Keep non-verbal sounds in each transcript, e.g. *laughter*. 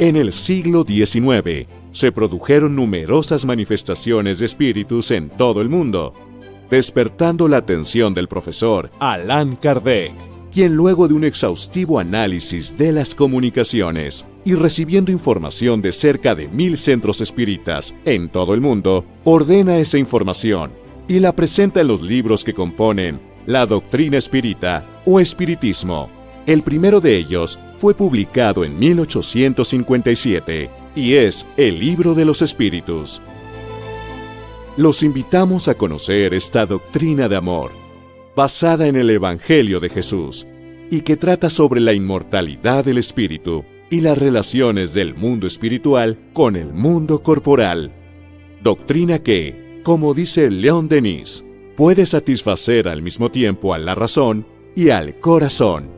En el siglo XIX se produjeron numerosas manifestaciones de espíritus en todo el mundo, despertando la atención del profesor Allan Kardec, quien luego de un exhaustivo análisis de las comunicaciones y recibiendo información de cerca de mil centros espíritas en todo el mundo, ordena esa información y la presenta en los libros que componen la doctrina espírita o espiritismo. El primero de ellos fue publicado en 1857 y es el Libro de los Espíritus. Los invitamos a conocer esta doctrina de amor, basada en el Evangelio de Jesús, y que trata sobre la inmortalidad del espíritu y las relaciones del mundo espiritual con el mundo corporal. Doctrina que, como dice León Denis, puede satisfacer al mismo tiempo a la razón y al corazón.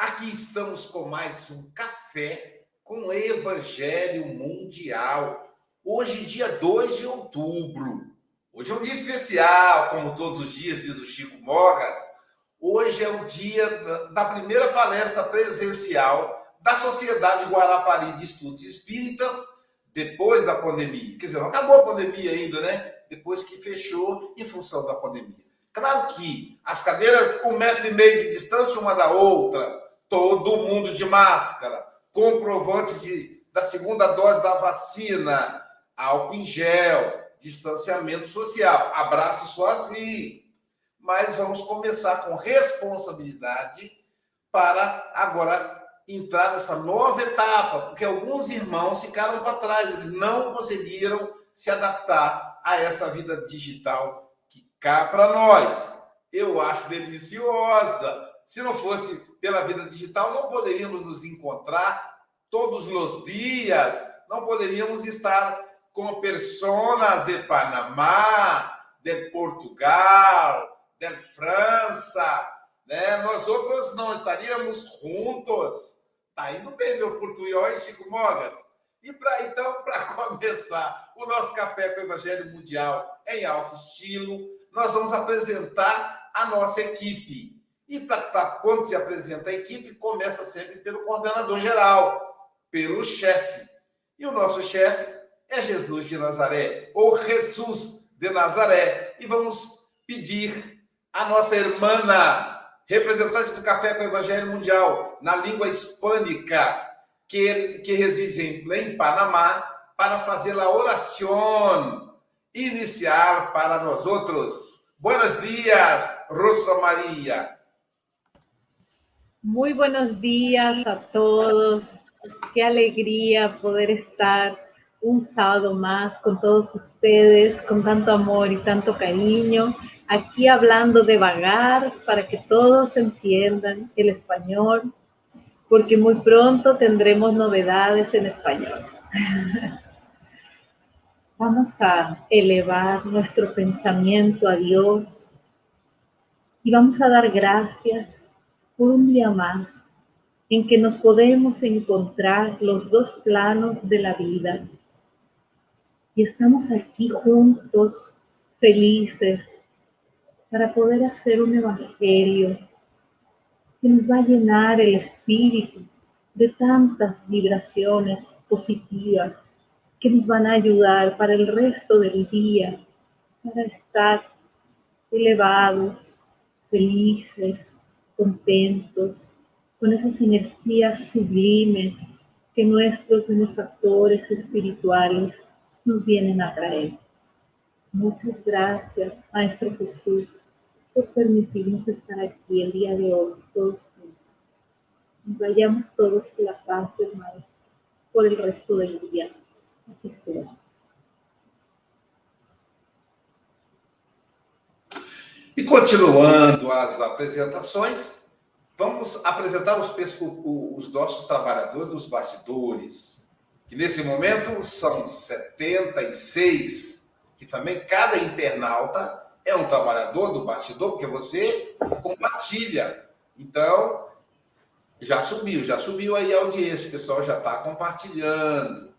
Aqui estamos com mais um café com Evangelho Mundial. Hoje, dia 2 de outubro. Hoje é um dia especial, como todos os dias, diz o Chico Mogas. Hoje é o dia da primeira palestra presencial da Sociedade Guarapari de Estudos Espíritas depois da pandemia. Quer dizer, não acabou a pandemia ainda, né? depois que fechou em função da pandemia. Claro que as cadeiras, um metro e meio de distância uma da outra, todo mundo de máscara, comprovante de, da segunda dose da vacina, álcool em gel, distanciamento social, abraço sozinho. Mas vamos começar com responsabilidade para agora entrar nessa nova etapa, porque alguns irmãos ficaram para trás, eles não conseguiram se adaptar a essa vida digital que cá para nós. Eu acho deliciosa. Se não fosse pela vida digital, não poderíamos nos encontrar todos os dias, não poderíamos estar com pessoas de Panamá, de Portugal, de França, né? Nós outros não estaríamos juntos. Tá indo bem meu português, Chico Mogas. E para então, para *laughs* começar o nosso café com o Evangelho Mundial em alto estilo, nós vamos apresentar a nossa equipe. E para quando se apresenta a equipe, começa sempre pelo coordenador geral, pelo chefe. E o nosso chefe é Jesus de Nazaré, ou Jesus de Nazaré. E vamos pedir a nossa irmã, representante do Café com o Evangelho Mundial, na língua hispânica, que, que reside em Panamá para fazer a oração inicial para nós outros. Buenos dias, Rosa María. Muy buenos días a todos. Qué alegría poder estar un sábado más con todos ustedes, con tanto amor y tanto cariño, aquí hablando de vagar para que todos entiendan el español, porque muy pronto tendremos novedades en español. *laughs* Vamos a elevar nuestro pensamiento a Dios y vamos a dar gracias un día más en que nos podemos encontrar los dos planos de la vida. Y estamos aquí juntos, felices, para poder hacer un evangelio que nos va a llenar el espíritu de tantas vibraciones positivas que nos van a ayudar para el resto del día, para estar elevados, felices, contentos, con esas energías sublimes que nuestros benefactores espirituales nos vienen a traer. Muchas gracias, Maestro Jesús, por permitirnos estar aquí el día de hoy, todos juntos. Vayamos todos con la paz del Maestro por el resto del día. Así sea. E continuando as apresentações, Vamos apresentar os, os nossos trabalhadores dos bastidores, que nesse momento são 76, que também cada internauta é um trabalhador do bastidor, porque você compartilha. Então, já subiu, já subiu aí a audiência, o pessoal já está compartilhando.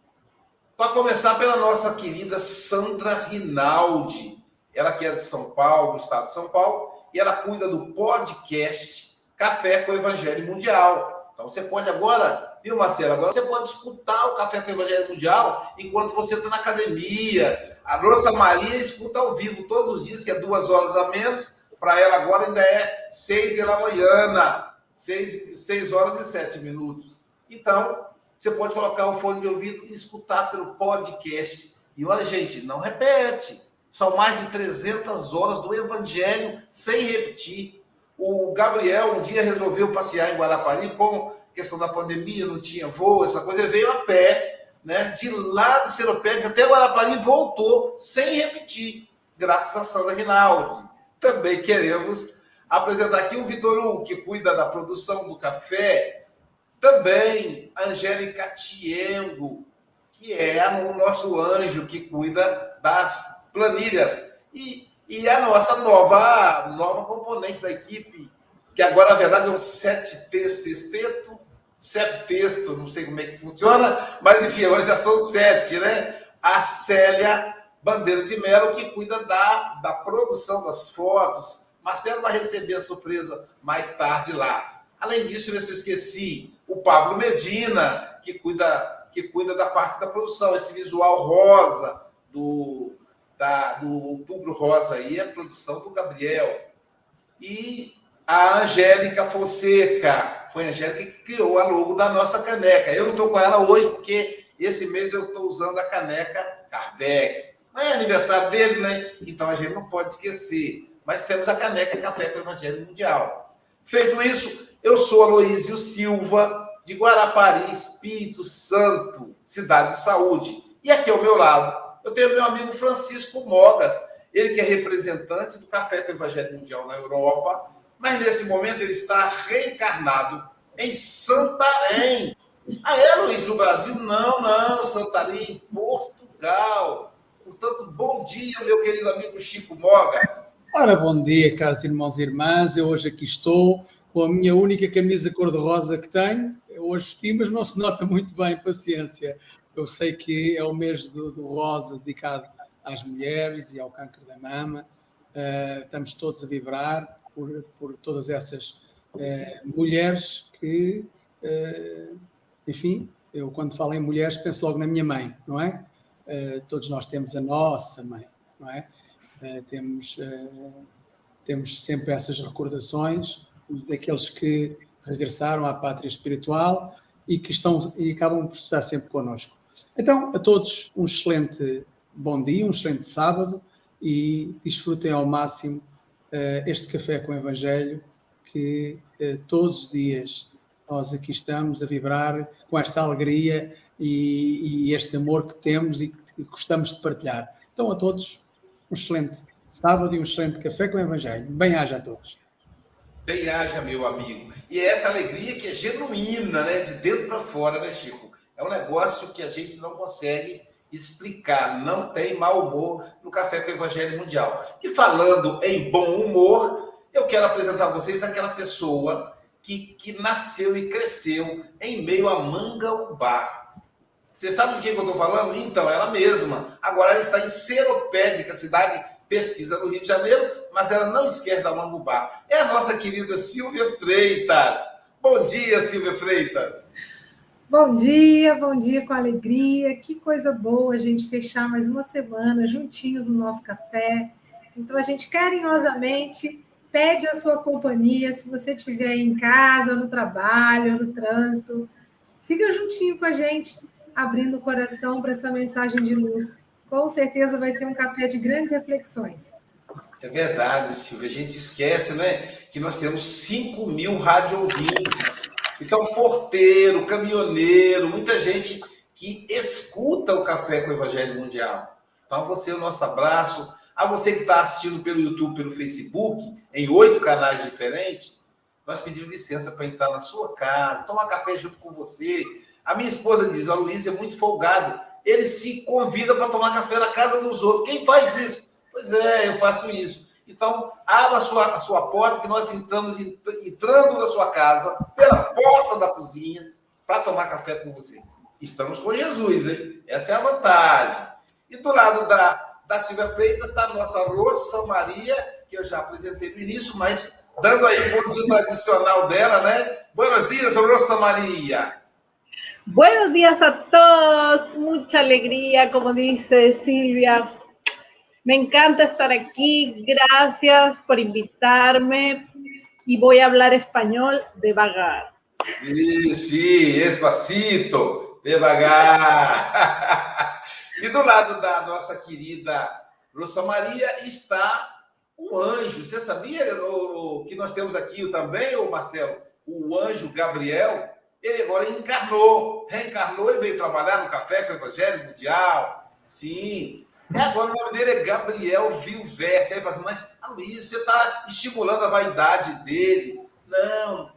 Para começar pela nossa querida Sandra Rinaldi, ela que é de São Paulo, do estado de São Paulo, e ela cuida do podcast Café com o Evangelho Mundial. Então você pode agora, viu, Marcelo? Agora você pode escutar o Café com o Evangelho Mundial enquanto você está na academia. A nossa Maria escuta ao vivo todos os dias, que é duas horas a menos. Para ela agora ainda é seis da manhã, seis, seis horas e sete minutos. Então, você pode colocar o fone de ouvido e escutar pelo podcast. E olha, gente, não repete. São mais de 300 horas do Evangelho sem repetir. O Gabriel um dia resolveu passear em Guarapari com questão da pandemia, não tinha voo, essa coisa, ele veio a pé, né? De lá do Seropédico até Guarapari voltou sem repetir, graças a Sandra Rinaldi. Também queremos apresentar aqui o Vitor Hugo, que cuida da produção do café. Também Angélica Tiengo, que é o nosso anjo que cuida das planilhas. E e a nossa nova, nova componente da equipe, que agora, na verdade, é um sete texto, sexteto, sete texto, não sei como é que funciona, mas enfim, hoje já são sete, né? A Célia Bandeira de Melo, que cuida da, da produção das fotos. Marcelo vai receber a surpresa mais tarde lá. Além disso, eu esqueci, o Pablo Medina, que cuida, que cuida da parte da produção, esse visual rosa do, da, do Outubro Rosa aí, a produção do Gabriel. E a Angélica Fonseca, foi a Angélica que criou a logo da nossa caneca. Eu não estou com ela hoje porque esse mês eu estou usando a caneca Kardec. Não é aniversário dele, né? Então a gente não pode esquecer. Mas temos a caneca Café com o Evangelho Mundial. Feito isso, eu sou Aloísio Silva, de Guarapari, Espírito Santo, Cidade de Saúde. E aqui ao meu lado, eu tenho meu amigo Francisco Mogas, ele que é representante do Café Evangelho Mundial na Europa, mas nesse momento ele está reencarnado em Santarém. Ah, é, Luiz, no Brasil? Não, não, Santarém, Portugal. Portanto, bom dia, meu querido amigo Chico Mogas. Ora, bom dia, caros irmãos e irmãs. Eu hoje aqui estou com a minha única camisa cor-de-rosa que tenho. Eu hoje vesti, mas não se nota muito bem, paciência. Eu sei que é o mês do, do rosa dedicado às mulheres e ao câncer da mama. Uh, estamos todos a vibrar por, por todas essas uh, mulheres que, uh, enfim, eu quando falo em mulheres penso logo na minha mãe, não é? todos nós temos a nossa mãe, não é? temos, temos sempre essas recordações daqueles que regressaram à pátria espiritual e que estão e acabam por estar sempre connosco. Então, a todos um excelente bom dia, um excelente sábado e desfrutem ao máximo uh, este café com o Evangelho que uh, todos os dias, nós aqui estamos a vibrar com esta alegria e, e este amor que temos e que gostamos de partilhar. Então, a todos, um excelente sábado e um excelente café com o Evangelho. Bem-haja a todos. Bem-haja, meu amigo. E é essa alegria que é genuína, né? De dentro para fora, né, Chico? É um negócio que a gente não consegue explicar. Não tem mau humor no Café com o Evangelho Mundial. E falando em bom humor, eu quero apresentar a vocês aquela pessoa que, que nasceu e cresceu em meio a Mangaubá. Você sabe de quem eu estou falando? Então, ela mesma. Agora ela está em Seropédica, cidade pesquisa no Rio de Janeiro, mas ela não esquece da Mangubá. É a nossa querida Silvia Freitas. Bom dia, Silvia Freitas. Bom dia, bom dia com alegria. Que coisa boa a gente fechar mais uma semana juntinhos no nosso café. Então a gente carinhosamente pede a sua companhia, se você estiver em casa, no trabalho, no trânsito, siga juntinho com a gente, abrindo o coração para essa mensagem de luz. Com certeza vai ser um café de grandes reflexões. É verdade, Silvia. A gente esquece, né, que nós temos 5 mil rádio ouvintes. Então, porteiro, caminhoneiro, muita gente que escuta o Café com o Evangelho Mundial. Então, você, o nosso abraço. A você que está assistindo pelo YouTube, pelo Facebook, em oito canais diferentes, nós pedimos licença para entrar na sua casa, tomar café junto com você. A minha esposa diz: a Luiz é muito folgado. Ele se convida para tomar café na casa dos outros. Quem faz isso? Pois é, eu faço isso. Então, abra a sua, a sua porta, que nós entramos entrando na sua casa, pela porta da cozinha, para tomar café com você. Estamos com Jesus, hein? Essa é a vantagem. E do lado da, da Silvia Freitas está a nossa Rosa Maria, que eu já apresentei no início, mas dando aí o dia tradicional dela, né? Buenos dias, Rosa Maria. Buenos días a todos, mucha alegría, como dice Silvia. Me encanta estar aquí, gracias por invitarme y voy a hablar español devagar. Sí, sí, despacito, devagar. *laughs* E do lado da nossa querida Rosa Maria está um anjo. Você sabia o, que nós temos aqui também, o Marcelo? O anjo Gabriel, ele agora encarnou, reencarnou e veio trabalhar no Café com o Evangelho Mundial. Sim. E agora o nome dele é Gabriel Vilverte. Aí fala assim, mas Luiz, você está estimulando a vaidade dele. Não.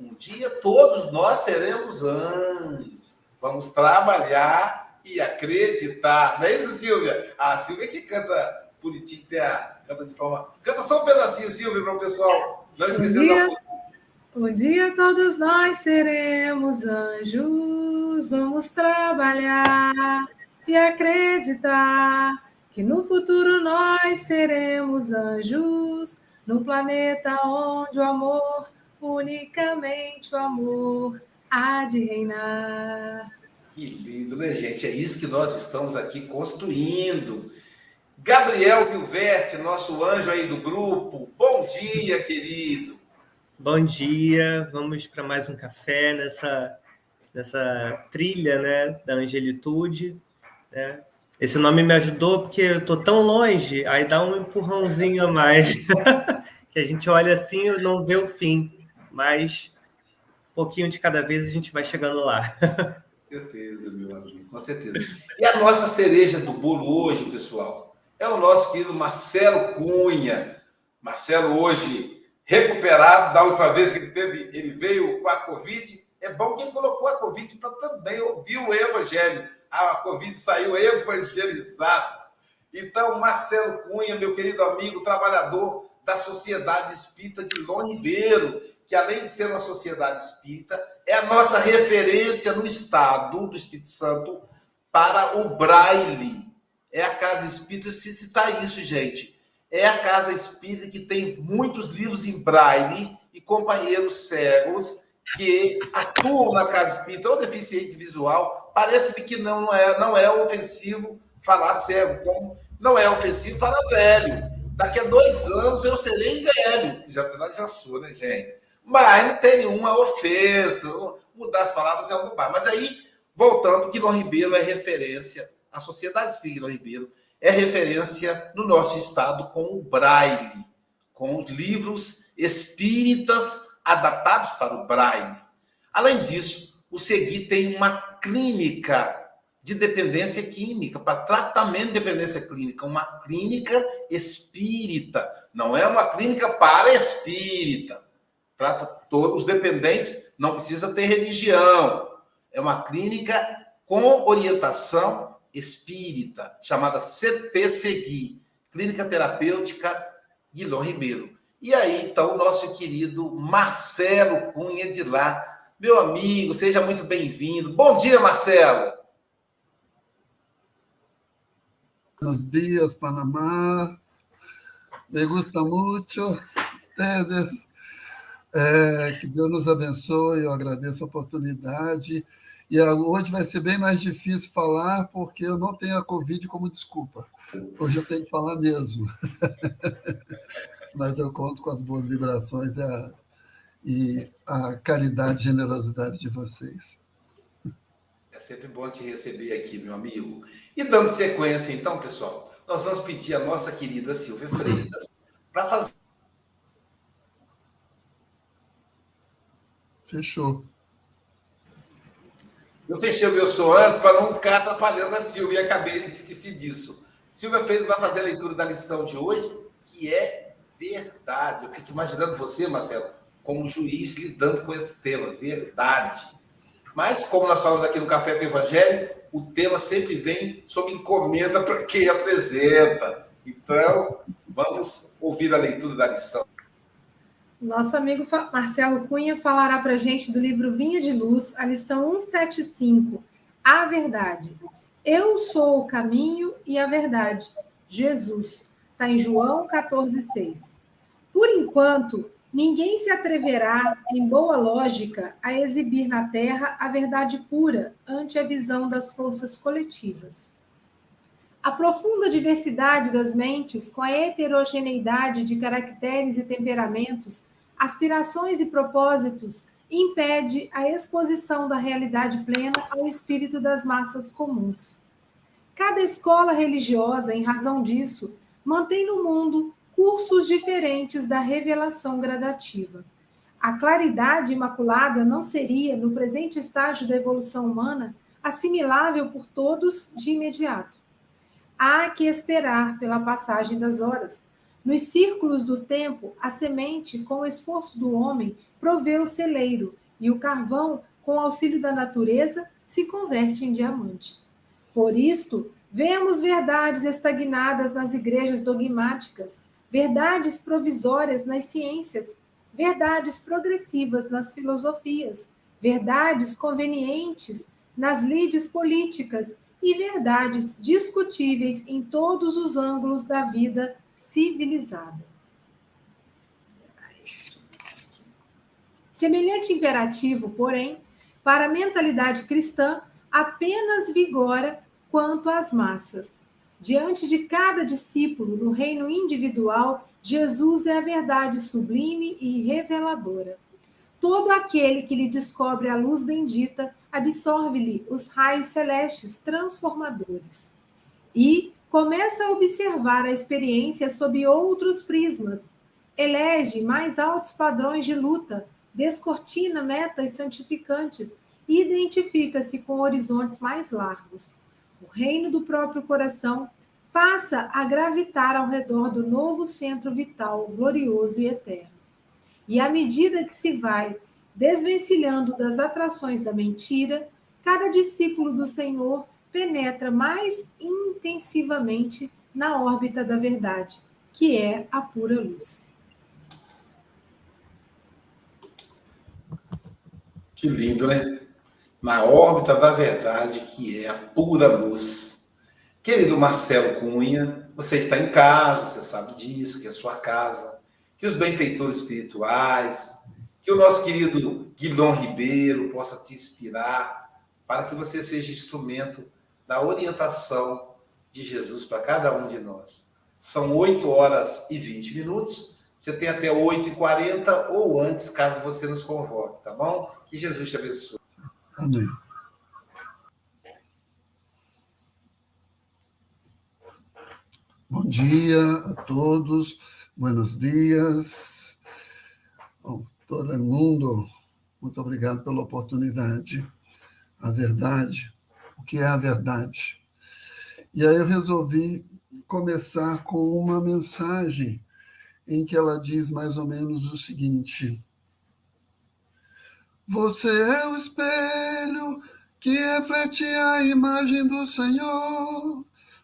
Um dia todos nós seremos anjos. Vamos trabalhar e acreditar. Não é isso, Silvia? A Silvia que canta bonitinha, canta de forma. Canta só um pedacinho, Silvia, para o pessoal não esquecer da música. Um dia todos nós seremos anjos, vamos trabalhar e acreditar que no futuro nós seremos anjos, no planeta onde o amor, unicamente o amor, há de reinar. Que lindo, né, gente? É isso que nós estamos aqui construindo. Gabriel Vilverte, nosso anjo aí do grupo. Bom dia, querido. Bom dia. Vamos para mais um café nessa, nessa trilha né, da angelitude. Né? Esse nome me ajudou porque eu estou tão longe, aí dá um empurrãozinho a mais. *laughs* que a gente olha assim e não vê o fim. Mas um pouquinho de cada vez a gente vai chegando lá. *laughs* certeza, meu amigo, com certeza. E a nossa cereja do bolo hoje, pessoal, é o nosso querido Marcelo Cunha. Marcelo hoje recuperado da última vez que ele teve, ele veio com a Covid. É bom que ele colocou a Covid para também ouvir o Evangelho. A Covid saiu evangelizada. Então, Marcelo Cunha, meu querido amigo, trabalhador da Sociedade Espírita de Lon Ribeiro, que além de ser uma sociedade espírita, é a nossa referência no estado do Espírito Santo para o braille. É a casa espírita, se citar isso, gente. É a casa espírita que tem muitos livros em braille e companheiros cegos que atuam na casa espírita, ou deficiente visual. Parece-me que não é, não é ofensivo falar cego, como não é ofensivo falar velho. Daqui a dois anos eu serei velho, que já, já sou, né, gente? Mas não tem nenhuma ofensa, mudar as palavras é algo mais. Mas aí, voltando, Quilom Ribeiro é referência, a Sociedade Espírita Quilom Ribeiro é referência no nosso estado com o Braille, com os livros espíritas adaptados para o Braille. Além disso, o Segui tem uma clínica de dependência química, para tratamento de dependência clínica, uma clínica espírita, não é uma clínica para espírita. Trata todos os dependentes, não precisa ter religião. É uma clínica com orientação espírita, chamada CTCGui, Clínica Terapêutica Guilherme Ribeiro. E aí, então, nosso querido Marcelo Cunha de lá. Meu amigo, seja muito bem-vindo. Bom dia, Marcelo. Buenos días, Panamá. Me gusta mucho ustedes. É, que Deus nos abençoe, eu agradeço a oportunidade. E hoje vai ser bem mais difícil falar, porque eu não tenho a Covid como desculpa. Hoje eu tenho que falar mesmo. *laughs* Mas eu conto com as boas vibrações e a, e a caridade e generosidade de vocês. É sempre bom te receber aqui, meu amigo. E dando sequência, então, pessoal, nós vamos pedir a nossa querida Silvia Freitas para fazer. Fechou. Eu fechei o meu som antes para não ficar atrapalhando a Silvia e acabei de esquecer disso. Silvia Freitas vai fazer a leitura da lição de hoje, que é verdade. Eu fico imaginando você, Marcelo, como juiz lidando com esse tema, verdade. Mas, como nós falamos aqui no Café com o Evangelho, o tema sempre vem sob encomenda para quem apresenta. Então, vamos ouvir a leitura da lição. Nosso amigo Marcelo Cunha falará para a gente do livro Vinha de Luz, a lição 175, A Verdade. Eu sou o caminho e a verdade. Jesus. Está em João 14,6. Por enquanto, Ninguém se atreverá, em boa lógica, a exibir na Terra a verdade pura ante a visão das forças coletivas. A profunda diversidade das mentes, com a heterogeneidade de caracteres e temperamentos, aspirações e propósitos, impede a exposição da realidade plena ao espírito das massas comuns. Cada escola religiosa, em razão disso, mantém no mundo cursos diferentes da revelação gradativa. A claridade imaculada não seria, no presente estágio da evolução humana, assimilável por todos de imediato. Há que esperar pela passagem das horas. Nos círculos do tempo, a semente, com o esforço do homem, provê o celeiro, e o carvão, com auxílio da natureza, se converte em diamante. Por isto, vemos verdades estagnadas nas igrejas dogmáticas, verdades provisórias nas ciências, verdades progressivas nas filosofias, verdades convenientes nas lides políticas e verdades discutíveis em todos os ângulos da vida civilizada. Semelhante imperativo, porém, para a mentalidade cristã, apenas vigora quanto às massas, Diante de cada discípulo no reino individual, Jesus é a verdade sublime e reveladora. Todo aquele que lhe descobre a luz bendita absorve-lhe os raios celestes transformadores. E começa a observar a experiência sob outros prismas. Elege mais altos padrões de luta, descortina metas santificantes e identifica-se com horizontes mais largos o reino do próprio coração, passa a gravitar ao redor do novo centro vital, glorioso e eterno. E à medida que se vai desvencilhando das atrações da mentira, cada discípulo do Senhor penetra mais intensivamente na órbita da verdade, que é a pura luz. Que lindo, né? na órbita da verdade, que é a pura luz. Querido Marcelo Cunha, você está em casa, você sabe disso, que é a sua casa, que os benfeitores espirituais, que o nosso querido Guilherme Ribeiro possa te inspirar para que você seja instrumento da orientação de Jesus para cada um de nós. São 8 horas e 20 minutos. Você tem até 8 e 40 ou antes, caso você nos convoque, tá bom? Que Jesus te abençoe. Amém. Bom dia a todos, buenos dias, todo mundo Muito obrigado pela oportunidade. A verdade, o que é a verdade? E aí eu resolvi começar com uma mensagem em que ela diz mais ou menos o seguinte: Você é o espelho que reflete a imagem do Senhor.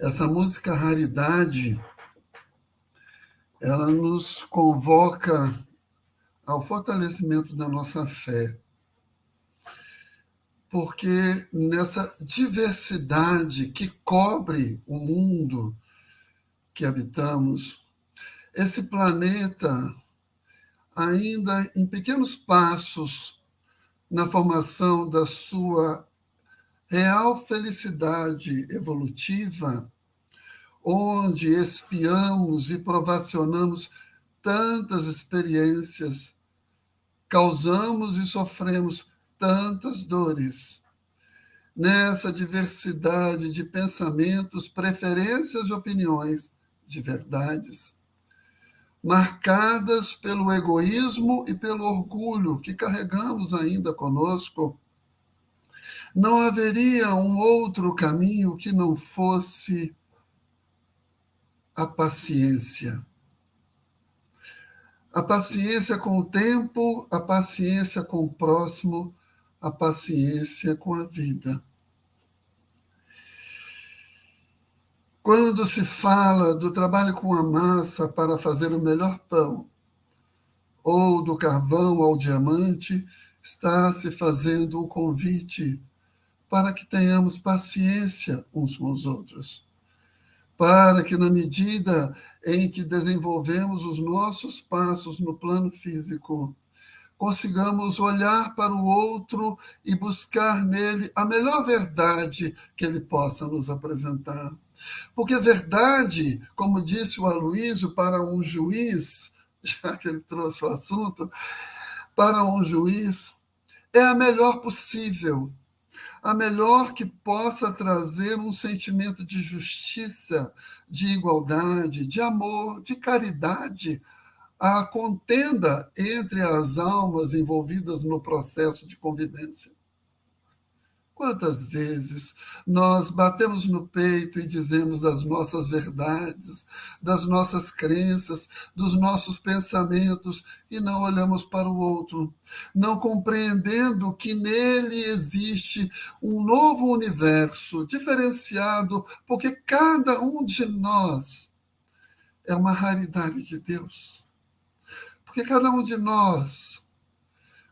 Essa música Raridade, ela nos convoca ao fortalecimento da nossa fé. Porque nessa diversidade que cobre o mundo que habitamos, esse planeta, ainda em pequenos passos na formação da sua real felicidade evolutiva, onde espiamos e provacionamos tantas experiências, causamos e sofremos tantas dores. Nessa diversidade de pensamentos, preferências e opiniões, de verdades, marcadas pelo egoísmo e pelo orgulho que carregamos ainda conosco, não haveria um outro caminho que não fosse a paciência. A paciência com o tempo, a paciência com o próximo, a paciência com a vida. Quando se fala do trabalho com a massa para fazer o melhor pão, ou do carvão ao diamante, está se fazendo o convite para que tenhamos paciência uns com os outros, para que, na medida em que desenvolvemos os nossos passos no plano físico, consigamos olhar para o outro e buscar nele a melhor verdade que ele possa nos apresentar. Porque verdade, como disse o Aloísio, para um juiz, *laughs* já que ele trouxe o assunto, para um juiz, é a melhor possível a melhor que possa trazer um sentimento de justiça, de igualdade, de amor, de caridade, à contenda entre as almas envolvidas no processo de convivência. Quantas vezes nós batemos no peito e dizemos das nossas verdades, das nossas crenças, dos nossos pensamentos e não olhamos para o outro, não compreendendo que nele existe um novo universo diferenciado, porque cada um de nós é uma raridade de Deus. Porque cada um de nós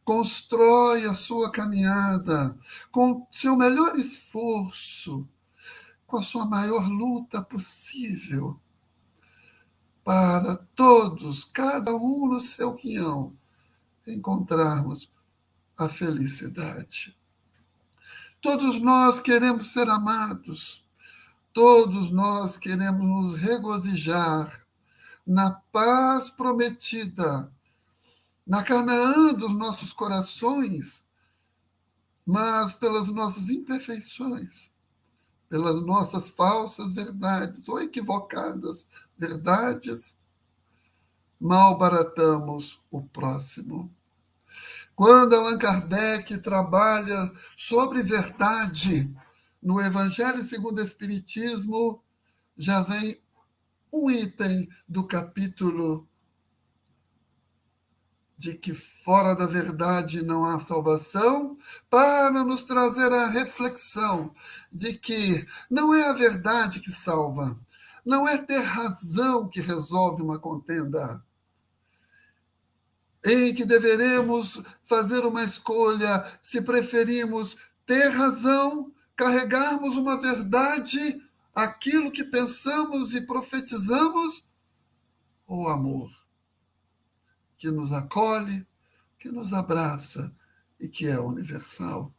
constrói a sua caminhada com seu melhor esforço, com a sua maior luta possível, para todos, cada um no seu quinhão, encontrarmos a felicidade. Todos nós queremos ser amados, todos nós queremos nos regozijar na paz prometida na Canaã dos nossos corações, mas pelas nossas imperfeições, pelas nossas falsas verdades ou equivocadas verdades, malbaratamos o próximo. Quando Allan Kardec trabalha sobre verdade no Evangelho segundo o Espiritismo, já vem um item do capítulo de que fora da verdade não há salvação, para nos trazer a reflexão de que não é a verdade que salva, não é ter razão que resolve uma contenda, em que deveremos fazer uma escolha se preferimos ter razão, carregarmos uma verdade, aquilo que pensamos e profetizamos, ou amor que nos acolhe, que nos abraça e que é universal.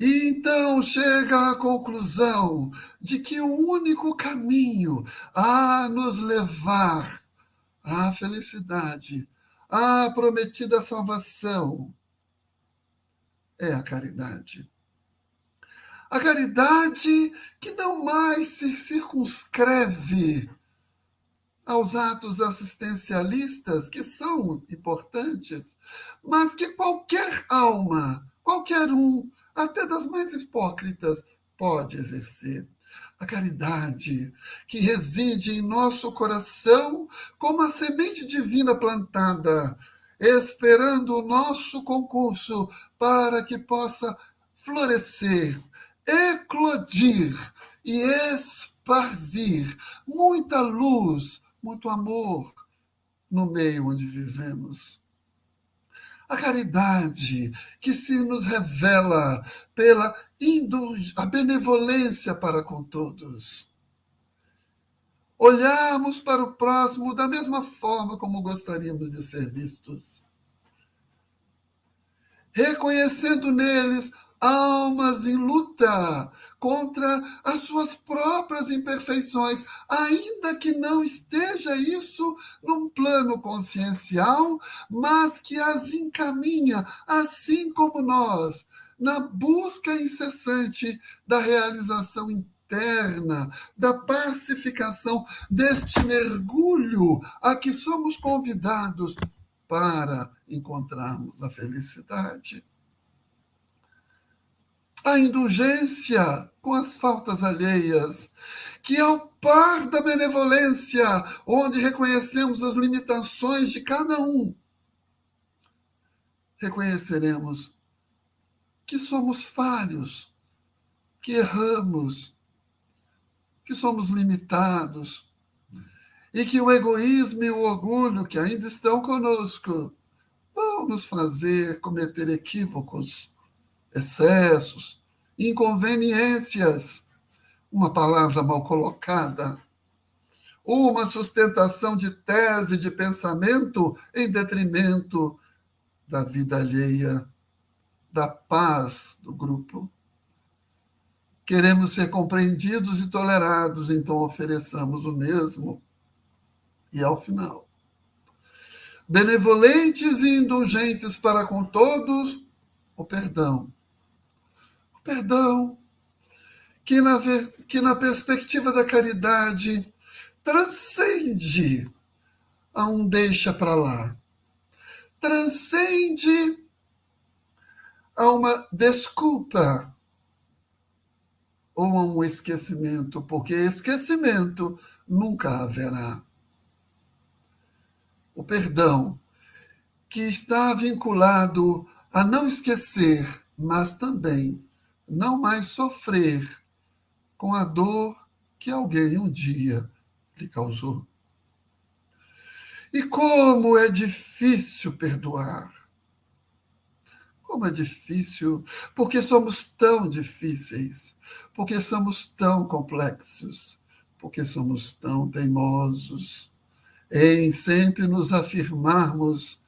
E então chega à conclusão de que o único caminho a nos levar à felicidade, à prometida salvação, é a caridade. A caridade que não mais se circunscreve aos atos assistencialistas, que são importantes, mas que qualquer alma, qualquer um, até das mais hipócritas, pode exercer. A caridade que reside em nosso coração como a semente divina plantada, esperando o nosso concurso para que possa florescer, eclodir e esparzir muita luz, muito amor no meio onde vivemos. A caridade que se nos revela pela a benevolência para com todos. Olharmos para o próximo da mesma forma como gostaríamos de ser vistos. Reconhecendo neles almas em luta contra as suas próprias imperfeições, ainda que não esteja isso num plano consciencial, mas que as encaminha, assim como nós, na busca incessante da realização interna, da pacificação, deste mergulho a que somos convidados para encontrarmos a felicidade a indulgência com as faltas alheias, que ao par da benevolência, onde reconhecemos as limitações de cada um, reconheceremos que somos falhos, que erramos, que somos limitados e que o egoísmo e o orgulho que ainda estão conosco vão nos fazer cometer equívocos excessos, inconveniências, uma palavra mal colocada, uma sustentação de tese de pensamento em detrimento da vida alheia, da paz do grupo. Queremos ser compreendidos e tolerados, então ofereçamos o mesmo. E ao final, benevolentes e indulgentes para com todos, o perdão perdão, que na, que na perspectiva da caridade transcende a um deixa para lá, transcende a uma desculpa ou a um esquecimento, porque esquecimento nunca haverá. O perdão, que está vinculado a não esquecer, mas também não mais sofrer com a dor que alguém um dia lhe causou. E como é difícil perdoar. Como é difícil, porque somos tão difíceis, porque somos tão complexos, porque somos tão teimosos em sempre nos afirmarmos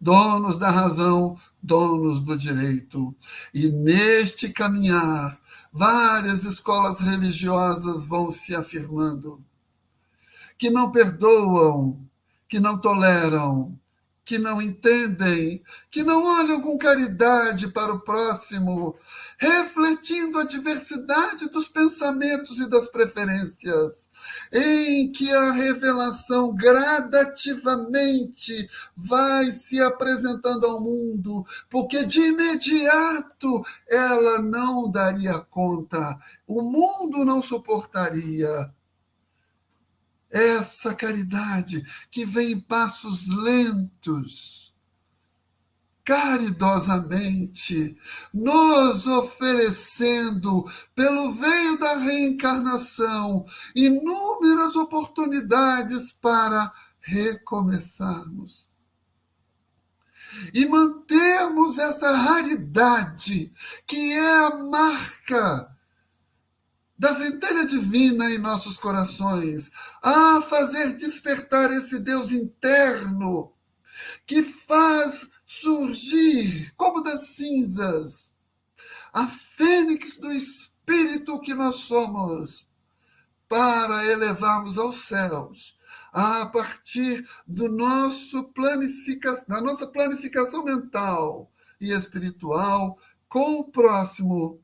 donos da razão, donos do direito. E neste caminhar, várias escolas religiosas vão se afirmando que não perdoam, que não toleram, que não entendem, que não olham com caridade para o próximo, refletindo a diversidade dos pensamentos e das preferências, em que a revelação gradativamente vai se apresentando ao mundo, porque de imediato ela não daria conta, o mundo não suportaria essa caridade que vem em passos lentos caridosamente, nos oferecendo, pelo veio da reencarnação, inúmeras oportunidades para recomeçarmos. E mantermos essa raridade, que é a marca da centelha divina em nossos corações, a fazer despertar esse Deus interno que faz surgir como das cinzas, a fênix do espírito que nós somos, para elevarmos aos céus, a partir do nosso planifica... da nossa planificação mental e espiritual com o próximo,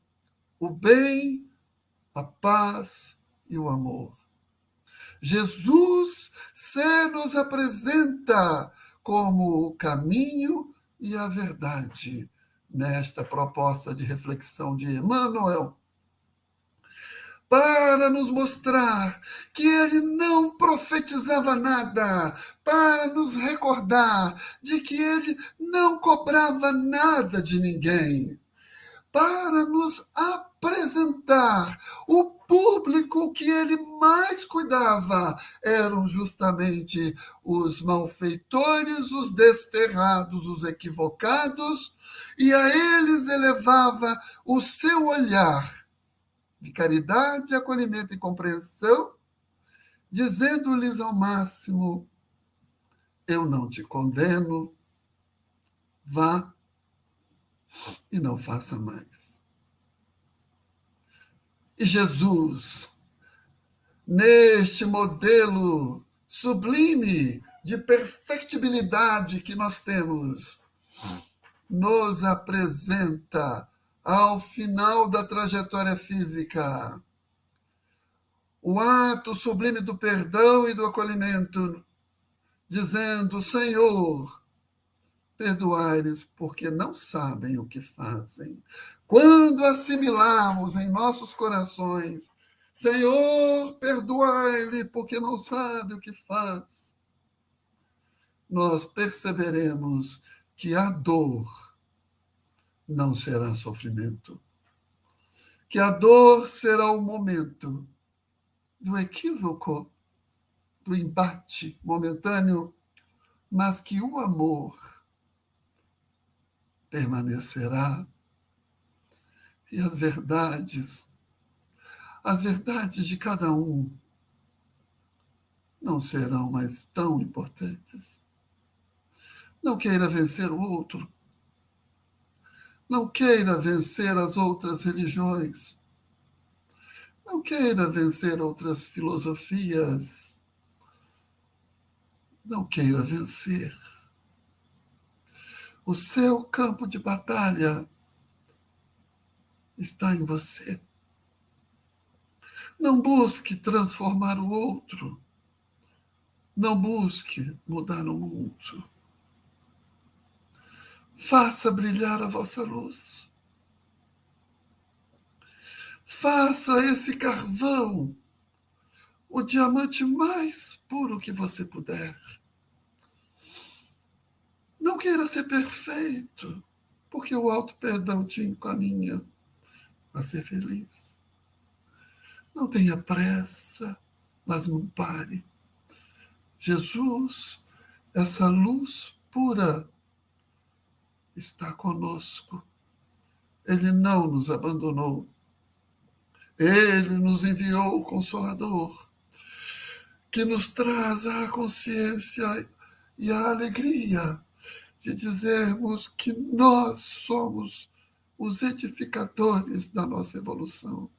o bem, a paz e o amor. Jesus se nos apresenta como o caminho e a verdade nesta proposta de reflexão de Emmanuel? Para nos mostrar que ele não profetizava nada, para nos recordar de que ele não cobrava nada de ninguém, para nos apresentar o público que ele mais cuidava eram justamente os malfeitores, os desterrados, os equivocados, e a eles elevava o seu olhar de caridade, acolhimento e compreensão, dizendo-lhes ao máximo: Eu não te condeno, vá e não faça mais. E Jesus, neste modelo sublime de perfectibilidade que nós temos, nos apresenta ao final da trajetória física. O ato sublime do perdão e do acolhimento, dizendo: Senhor, perdoai-lhes, porque não sabem o que fazem. Quando assimilarmos em nossos corações, Senhor, perdoai-lhe, porque não sabe o que faz, nós perceberemos que a dor não será sofrimento. Que a dor será o momento do equívoco, do embate momentâneo, mas que o amor permanecerá. E as verdades, as verdades de cada um, não serão mais tão importantes. Não queira vencer o outro não queira vencer as outras religiões. Não queira vencer outras filosofias. Não queira vencer. O seu campo de batalha está em você. Não busque transformar o outro. Não busque mudar o mundo faça brilhar a vossa luz. Faça esse carvão o diamante mais puro que você puder. Não queira ser perfeito, porque o alto perdão te encaminha a ser feliz. Não tenha pressa, mas não pare. Jesus, essa luz pura está conosco. Ele não nos abandonou. Ele nos enviou o Consolador, que nos traz a consciência e a alegria de dizermos que nós somos os edificadores da nossa evolução.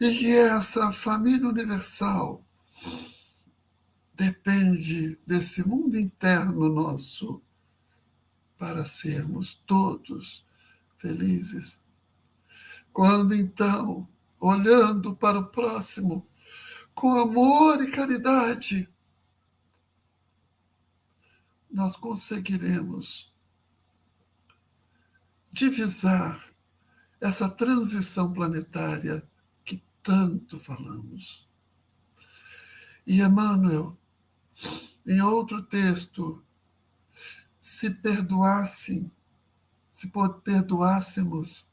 E que essa família universal depende desse mundo interno nosso para sermos todos felizes. Quando então, olhando para o próximo com amor e caridade, nós conseguiremos divisar essa transição planetária que tanto falamos. E Emmanuel, em outro texto, se perdoassem, se perdoássemos,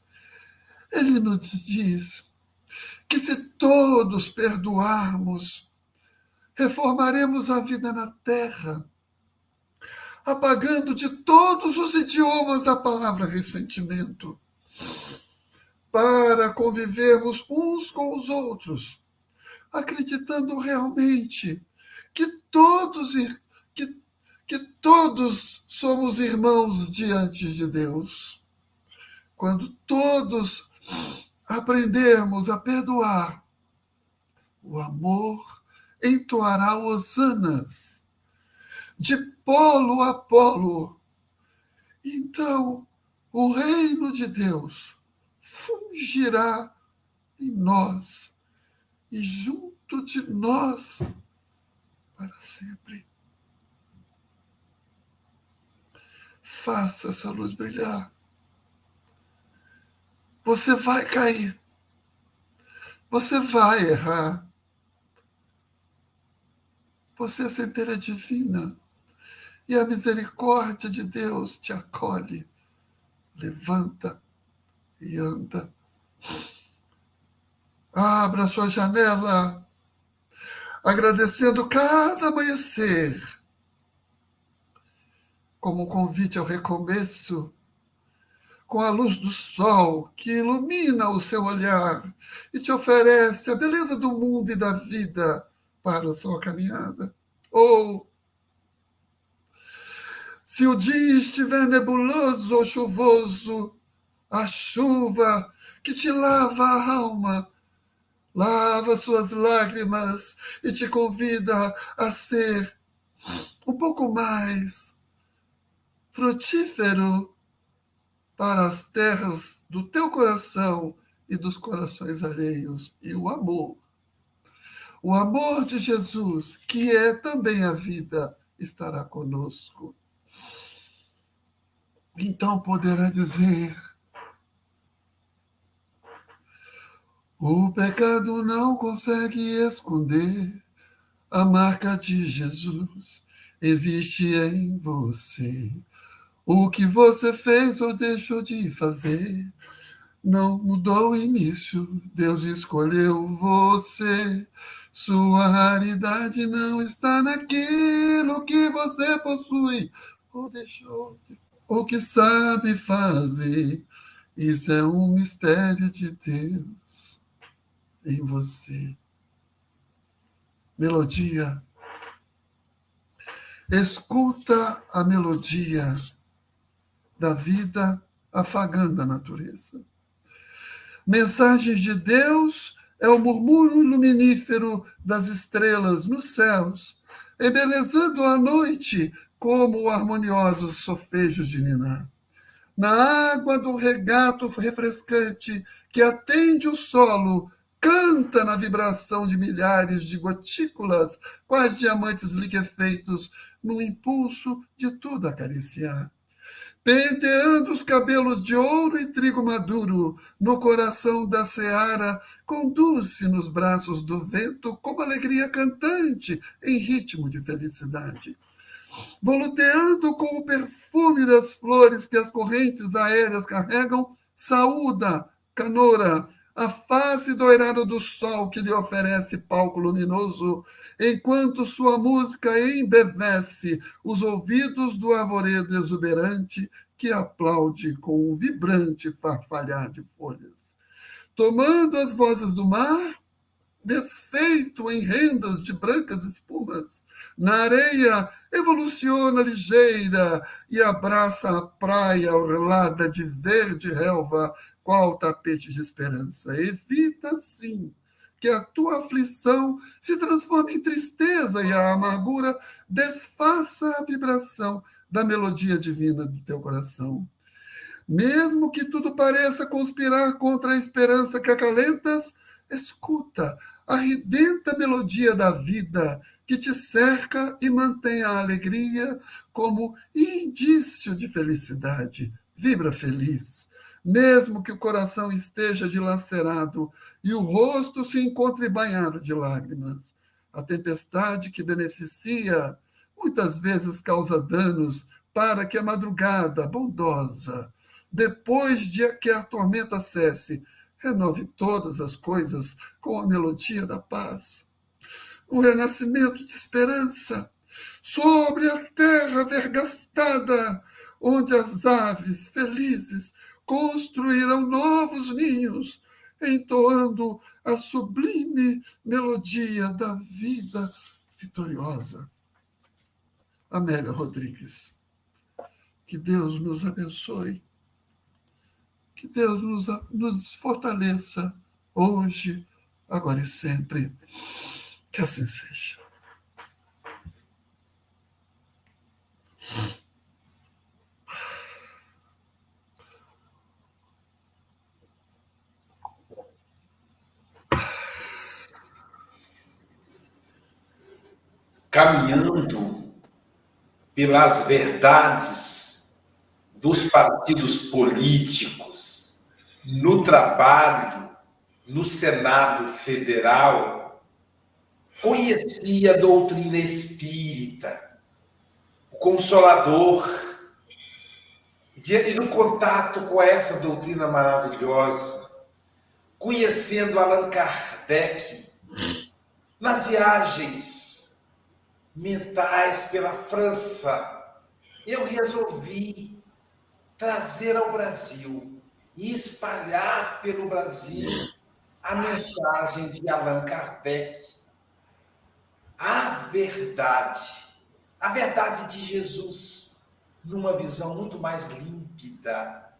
ele nos diz que se todos perdoarmos, reformaremos a vida na terra, apagando de todos os idiomas a palavra ressentimento, para convivermos uns com os outros, acreditando realmente que todos que, que todos somos irmãos diante de Deus. Quando todos aprendermos a perdoar, o amor entoará hosanas de polo a polo. Então, o reino de Deus fungirá em nós e junto de nós para sempre. Faça essa luz brilhar. Você vai cair. Você vai errar. Você é centelha divina. E a misericórdia de Deus te acolhe, levanta e anda. Abra sua janela, agradecendo cada amanhecer, como um convite ao recomeço, com a luz do sol que ilumina o seu olhar e te oferece a beleza do mundo e da vida para a sua caminhada. Ou, se o dia estiver nebuloso ou chuvoso, a chuva que te lava a alma lava suas lágrimas e te convida a ser um pouco mais frutífero para as terras do teu coração e dos corações alheios e o amor. O amor de Jesus, que é também a vida, estará conosco. Então poderá dizer: O pecado não consegue esconder a marca de Jesus. Existe em você. O que você fez ou deixou de fazer não mudou o início. Deus escolheu você. Sua raridade não está naquilo que você possui ou deixou de, ou que sabe fazer. Isso é um mistério de Deus em você. Melodia. Escuta a melodia da vida afagando a natureza. Mensagens de Deus é o murmúrio luminífero das estrelas nos céus, embelezando a noite como harmoniosos sofejos de ninar. Na água do regato refrescante que atende o solo, canta na vibração de milhares de gotículas, quais diamantes liquefeitos, no impulso de tudo acariciar. Penteando os cabelos de ouro e trigo maduro, no coração da seara, conduz-se nos braços do vento como alegria cantante, em ritmo de felicidade. Voluteando com o perfume das flores que as correntes aéreas carregam, saúda, canora, a face doirada do sol que lhe oferece palco luminoso, enquanto sua música embevece os ouvidos do arvoredo exuberante que aplaude com um vibrante farfalhar de folhas. Tomando as vozes do mar, desfeito em rendas de brancas espumas, na areia evoluciona ligeira e abraça a praia orlada de verde relva qual tapete de esperança? Evita, sim, que a tua aflição se transforme em tristeza e a amargura desfaça a vibração da melodia divina do teu coração. Mesmo que tudo pareça conspirar contra a esperança que acalentas, escuta a melodia da vida que te cerca e mantém a alegria como indício de felicidade. Vibra feliz mesmo que o coração esteja dilacerado e o rosto se encontre banhado de lágrimas. A tempestade que beneficia muitas vezes causa danos para que a madrugada bondosa, depois de que a tormenta cesse, renove todas as coisas com a melodia da paz. Um renascimento de esperança sobre a terra vergastada, onde as aves felizes construirão novos ninhos, entoando a sublime melodia da vida vitoriosa. Amélia Rodrigues. Que Deus nos abençoe. Que Deus nos, nos fortaleça hoje, agora e sempre. Que assim seja. Caminhando pelas verdades dos partidos políticos, no trabalho, no Senado Federal, conhecia a doutrina espírita, o Consolador, e no contato com essa doutrina maravilhosa, conhecendo Allan Kardec, nas viagens mentais pela França, eu resolvi trazer ao Brasil e espalhar pelo Brasil a mensagem de Allan Kardec. A verdade, a verdade de Jesus, numa visão muito mais límpida.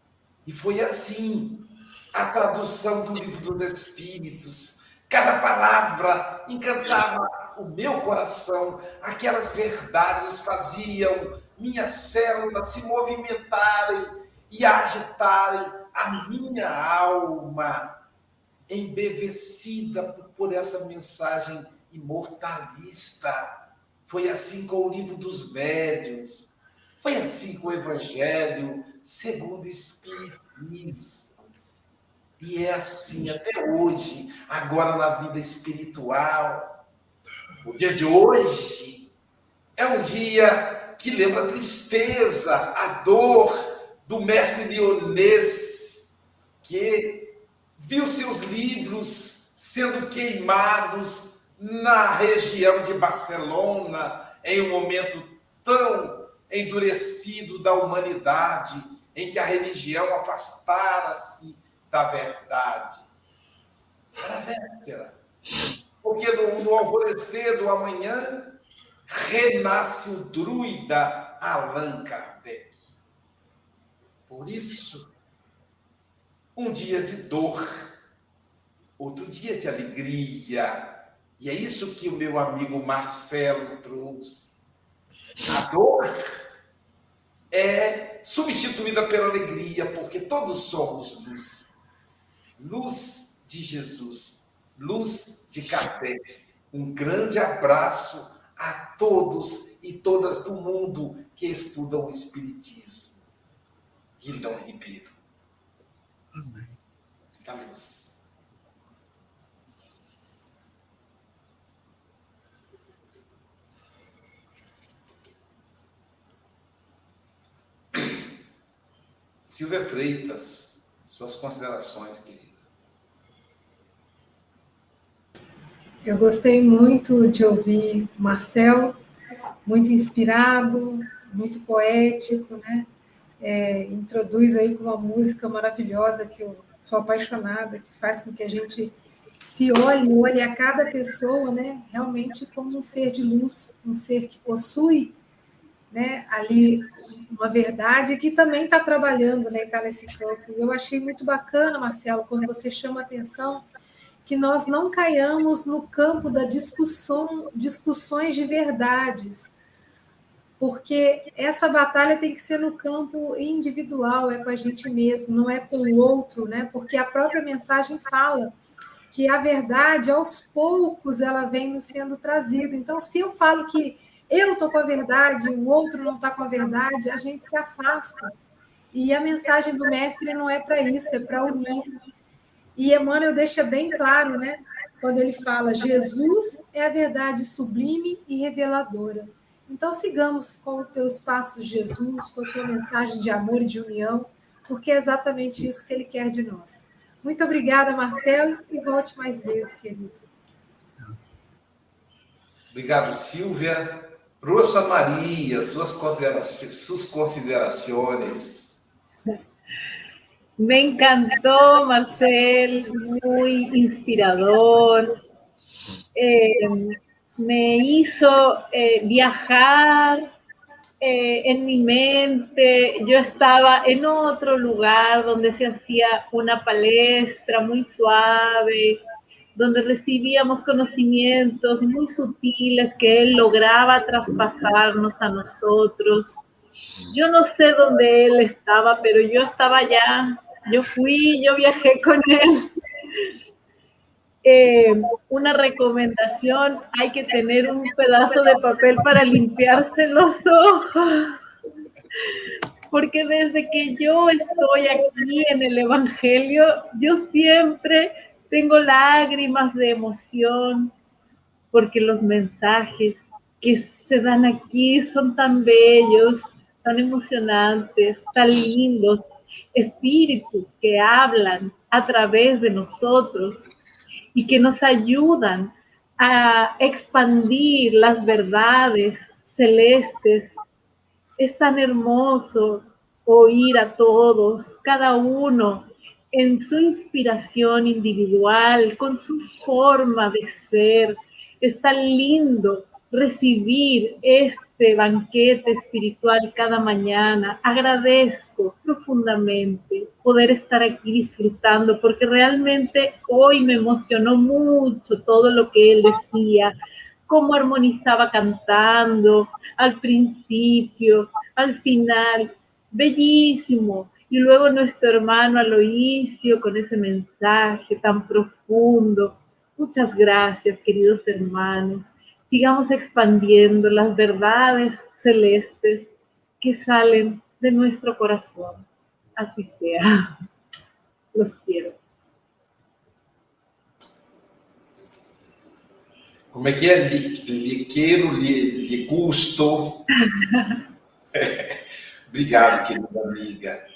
E foi assim a tradução do livro dos Espíritos. Cada palavra encantava o meu coração, aquelas verdades faziam minhas células se movimentarem e agitarem a minha alma embevecida por essa mensagem imortalista. Foi assim com o livro dos médiuns, foi assim com o Evangelho segundo o Espiritismo. E é assim até hoje, agora na vida espiritual. O dia de hoje é um dia que lembra a tristeza, a dor do mestre lionês, que viu seus livros sendo queimados na região de Barcelona, em um momento tão endurecido da humanidade, em que a religião afastara-se da verdade. Era véspera. Porque no, no alvorecer do amanhã renasce o druida Allan Kardec. Por isso, um dia de dor, outro dia de alegria. E é isso que o meu amigo Marcelo trouxe. A dor é substituída pela alegria, porque todos somos luz. Luz de Jesus, luz de Kardec. Um grande abraço a todos e todas do mundo que estudam o Espiritismo. Guilherme Ribeiro. Luz. Silvia Freitas, suas considerações, querida. Eu gostei muito de ouvir Marcel, muito inspirado, muito poético, né? É, introduz aí com uma música maravilhosa que eu sou apaixonada, que faz com que a gente se olhe, olhe a cada pessoa, né? Realmente como um ser de luz, um ser que possui, né? Ali uma verdade que também está trabalhando, né? Está nesse campo. E eu achei muito bacana, Marcelo, quando você chama atenção que nós não caiamos no campo da discussão, discussões de verdades, porque essa batalha tem que ser no campo individual, é com a gente mesmo, não é com o outro, né? Porque a própria mensagem fala que a verdade, aos poucos, ela vem nos sendo trazida. Então, se eu falo que eu estou com a verdade, o outro não está com a verdade, a gente se afasta. E a mensagem do mestre não é para isso, é para unir. E Emmanuel deixa bem claro, né? Quando ele fala, Jesus é a verdade sublime e reveladora. Então, sigamos com, pelos passos de Jesus, com a sua mensagem de amor e de união, porque é exatamente isso que ele quer de nós. Muito obrigada, Marcelo, e volte mais vezes, querido. Obrigado, Silvia. Rosa Maria, suas considerações. Suas considerações. Me encantó, Marcel, muy inspirador. Eh, me hizo eh, viajar eh, en mi mente yo estaba en otro lugar donde se hacía una palestra muy suave, donde recibíamos conocimientos muy sutiles que él lograba traspasarnos a nosotros. Yo no sé dónde él estaba, pero yo estaba allá, yo fui, yo viajé con él. Eh, una recomendación, hay que tener un pedazo de papel para limpiarse los ojos. Porque desde que yo estoy aquí en el Evangelio, yo siempre tengo lágrimas de emoción, porque los mensajes que se dan aquí son tan bellos, tan emocionantes, tan lindos, espíritus que hablan a través de nosotros y que nos ayudan a expandir las verdades celestes. Es tan hermoso oír a todos, cada uno en su inspiración individual, con su forma de ser. Es tan lindo recibir este banquete espiritual cada mañana. Agradezco profundamente poder estar aquí disfrutando porque realmente hoy me emocionó mucho todo lo que él decía, cómo armonizaba cantando al principio, al final. Bellísimo. Y luego nuestro hermano Aloisio con ese mensaje tan profundo. Muchas gracias, queridos hermanos sigamos expandiendo las verdades celestes que salen de nuestro corazón. Así sea. Los quiero. Como é que é? Liqueiro, lhe gusto. *laughs* Obrigado, querida amiga.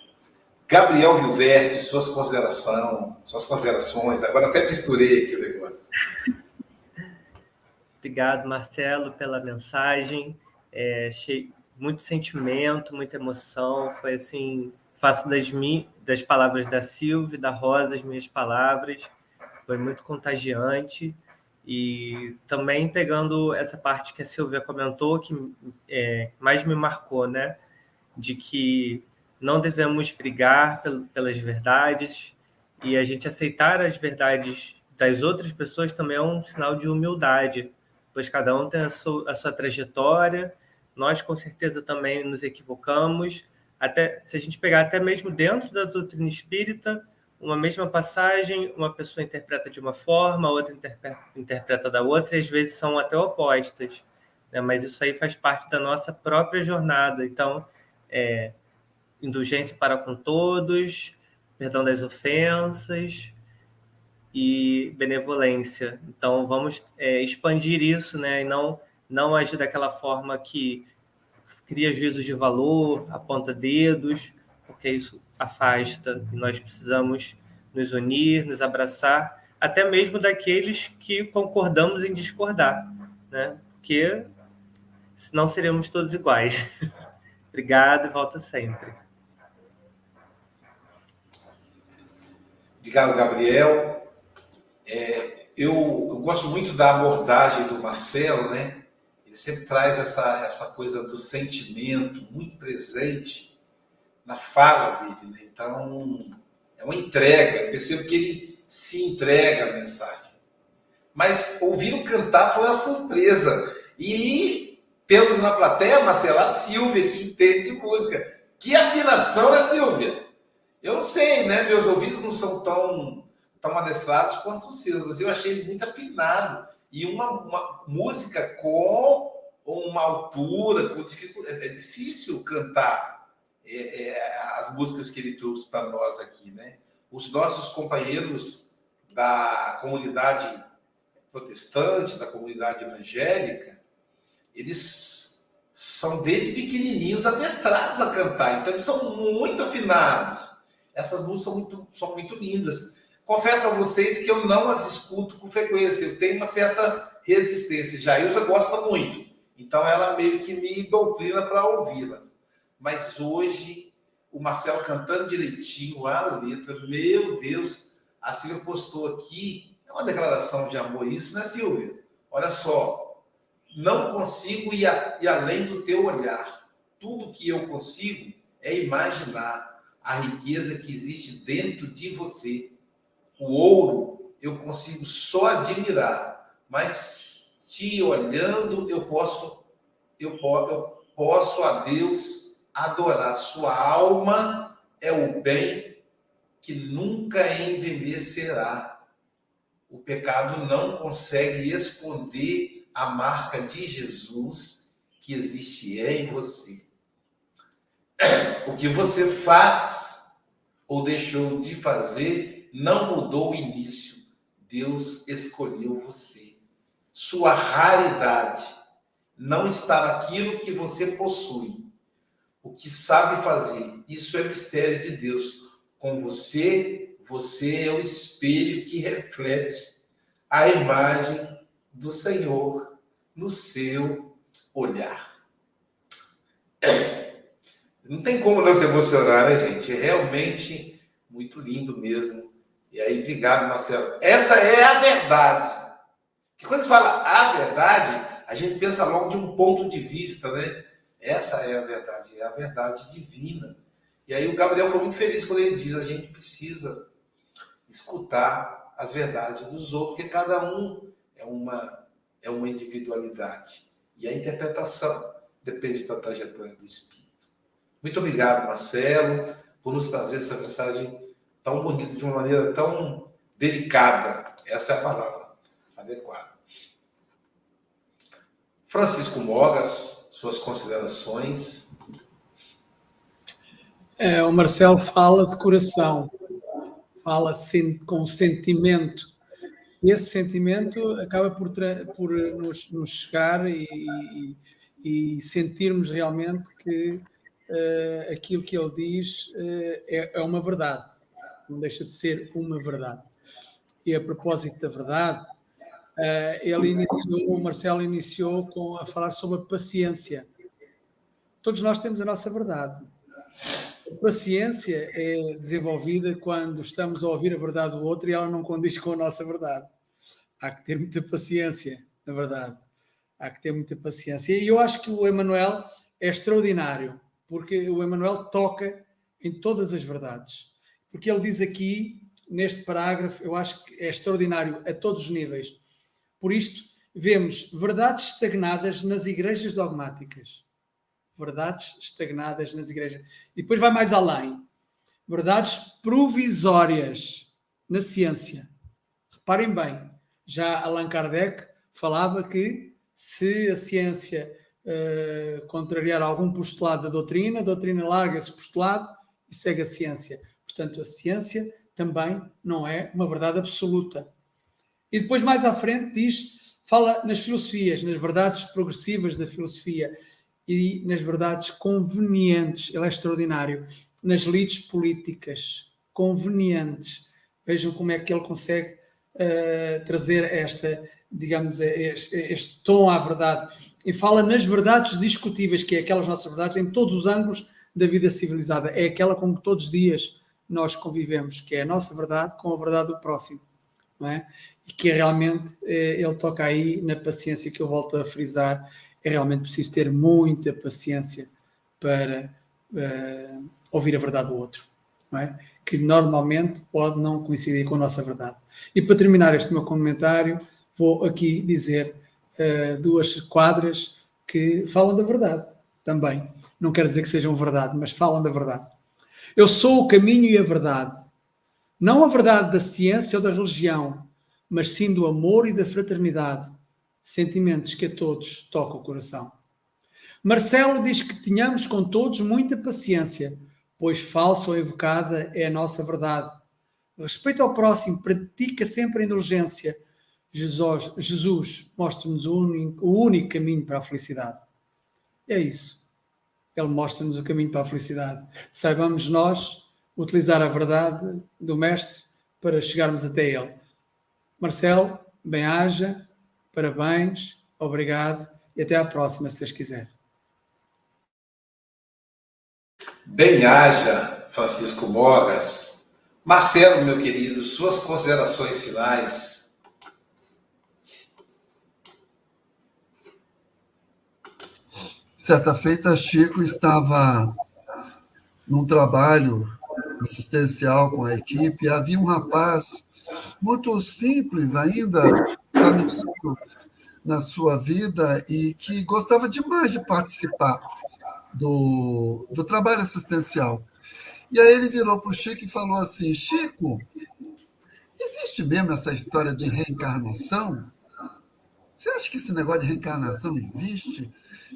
Gabriel Vilverte, suas considerações, suas considerações. Agora até misturei aqui o negócio. Obrigado, Marcelo, pela mensagem. É, achei muito sentimento, muita emoção. Foi assim, faço das, das palavras da Silvia da Rosa as minhas palavras. Foi muito contagiante. E também pegando essa parte que a Silvia comentou, que é, mais me marcou, né? De que não devemos brigar pelas verdades e a gente aceitar as verdades das outras pessoas também é um sinal de humildade pois cada um tem a sua, a sua trajetória. Nós, com certeza, também nos equivocamos. Até se a gente pegar até mesmo dentro da doutrina espírita, uma mesma passagem, uma pessoa interpreta de uma forma, a outra interpreta, interpreta da outra, e às vezes são até opostas. Né? Mas isso aí faz parte da nossa própria jornada. Então, é, indulgência para com todos, perdão das ofensas, e benevolência. Então, vamos é, expandir isso, né? E não, não agir daquela forma que cria juízos de valor, aponta dedos, porque isso afasta. E nós precisamos nos unir, nos abraçar, até mesmo daqueles que concordamos em discordar, né? Porque senão seremos todos iguais. *laughs* Obrigado e volta sempre. Obrigado, Gabriel. É, eu, eu, gosto muito da abordagem do Marcelo, né? Ele sempre traz essa, essa coisa do sentimento muito presente na fala dele, né? Então, é uma entrega. Eu percebo que ele se entrega à mensagem. Mas ouvir cantar foi uma surpresa. E temos na plateia Marcela a Silvia, que entende de música. Que afinação, né, Silvia? Eu não sei, né? Meus ouvidos não são tão tão adestrados quanto os seus, mas eu achei muito afinado. E uma, uma música com uma altura, com dificuldade. É, é difícil cantar é, é, as músicas que ele trouxe para nós aqui, né? Os nossos companheiros da comunidade protestante, da comunidade evangélica, eles são desde pequenininhos adestrados a cantar, então eles são muito afinados. Essas músicas são muito, são muito lindas. Confesso a vocês que eu não as escuto com frequência, eu tenho uma certa resistência. Já Ilza gosta muito, então ela meio que me doutrina para ouvi-las. Mas hoje, o Marcelo cantando direitinho a letra, meu Deus, a Silvia postou aqui, é uma declaração de amor isso, né, Silvia? Olha só, não consigo ir, a, ir além do teu olhar. tudo que eu consigo é imaginar a riqueza que existe dentro de você. O ouro eu consigo só admirar, mas te olhando eu posso eu posso, eu posso a Deus adorar. Sua alma é o bem que nunca envelhecerá. O pecado não consegue esconder a marca de Jesus que existe em você. O que você faz ou deixou de fazer não mudou o início. Deus escolheu você. Sua raridade não está naquilo que você possui, o que sabe fazer. Isso é mistério de Deus. Com você, você é o espelho que reflete a imagem do Senhor no seu olhar. Não tem como não se emocionar, né, gente? É realmente muito lindo mesmo. E aí, obrigado, Marcelo. Essa é a verdade. Que quando fala a verdade, a gente pensa logo de um ponto de vista, né? Essa é a verdade, é a verdade divina. E aí o Gabriel foi muito feliz quando ele diz: a gente precisa escutar as verdades dos outros, porque cada um é uma, é uma individualidade. E a interpretação depende da trajetória do espírito. Muito obrigado, Marcelo, por nos trazer essa mensagem tão bonita, de uma maneira tão delicada. Essa é a palavra adequada. Francisco Mogas, suas considerações. É, o Marcelo fala de coração, fala com sentimento. E esse sentimento acaba por, por nos, nos chegar e, e, e sentirmos realmente que uh, aquilo que ele diz uh, é, é, uma verdade, não deixa de ser uma verdade. E a propósito da verdade, uh, ele iniciou, o Marcelo iniciou com a falar sobre a paciência. Todos nós temos a nossa verdade. A paciência é desenvolvida quando estamos a ouvir a verdade do outro e ela não condiz com a nossa verdade. Há que ter muita paciência, na verdade. Há que ter muita paciência. E eu acho que o Emanuel é extraordinário porque o Emmanuel toca em todas as verdades. Porque ele diz aqui, neste parágrafo, eu acho que é extraordinário a todos os níveis. Por isto, vemos verdades estagnadas nas igrejas dogmáticas. Verdades estagnadas nas igrejas. E depois vai mais além. Verdades provisórias na ciência. Reparem bem, já Allan Kardec falava que se a ciência uh, contrariar algum postulado da doutrina, a doutrina larga esse postulado e segue a ciência. Portanto, a ciência também não é uma verdade absoluta. E depois, mais à frente, diz, fala nas filosofias, nas verdades progressivas da filosofia e nas verdades convenientes. Ele é extraordinário. Nas lides políticas convenientes. Vejam como é que ele consegue uh, trazer esta, digamos, este, este tom à verdade e fala nas verdades discutíveis, que é aquelas nossas verdades, em todos os ângulos da vida civilizada. É aquela com que todos os dias nós convivemos, que é a nossa verdade com a verdade do próximo. Não é? E que é realmente, é, ele toca aí na paciência que eu volto a frisar, é realmente preciso ter muita paciência para uh, ouvir a verdade do outro, não é? que normalmente pode não coincidir com a nossa verdade. E para terminar este meu comentário, vou aqui dizer uh, duas quadras que falam da verdade também. Não quer dizer que sejam verdade, mas falam da verdade. Eu sou o caminho e a verdade. Não a verdade da ciência ou da religião, mas sim do amor e da fraternidade. Sentimentos que a todos tocam o coração. Marcelo diz que tenhamos com todos muita paciência, pois falsa ou evocada é a nossa verdade. Respeito ao próximo, pratica sempre a indulgência, Jesus, Jesus mostra-nos o único, o único caminho para a felicidade. É isso. Ele mostra-nos o caminho para a felicidade. Saibamos nós utilizar a verdade do Mestre para chegarmos até Ele. Marcelo, bem-haja, parabéns, obrigado e até à próxima, se Deus quiser. Bem-haja, Francisco Mogas. Marcelo, meu querido, suas considerações finais. Certa feita, Chico estava num trabalho assistencial com a equipe. Havia um rapaz muito simples ainda, caminhando na sua vida e que gostava demais de participar do, do trabalho assistencial. E aí ele virou para o Chico e falou assim: Chico, existe mesmo essa história de reencarnação? Você acha que esse negócio de reencarnação existe?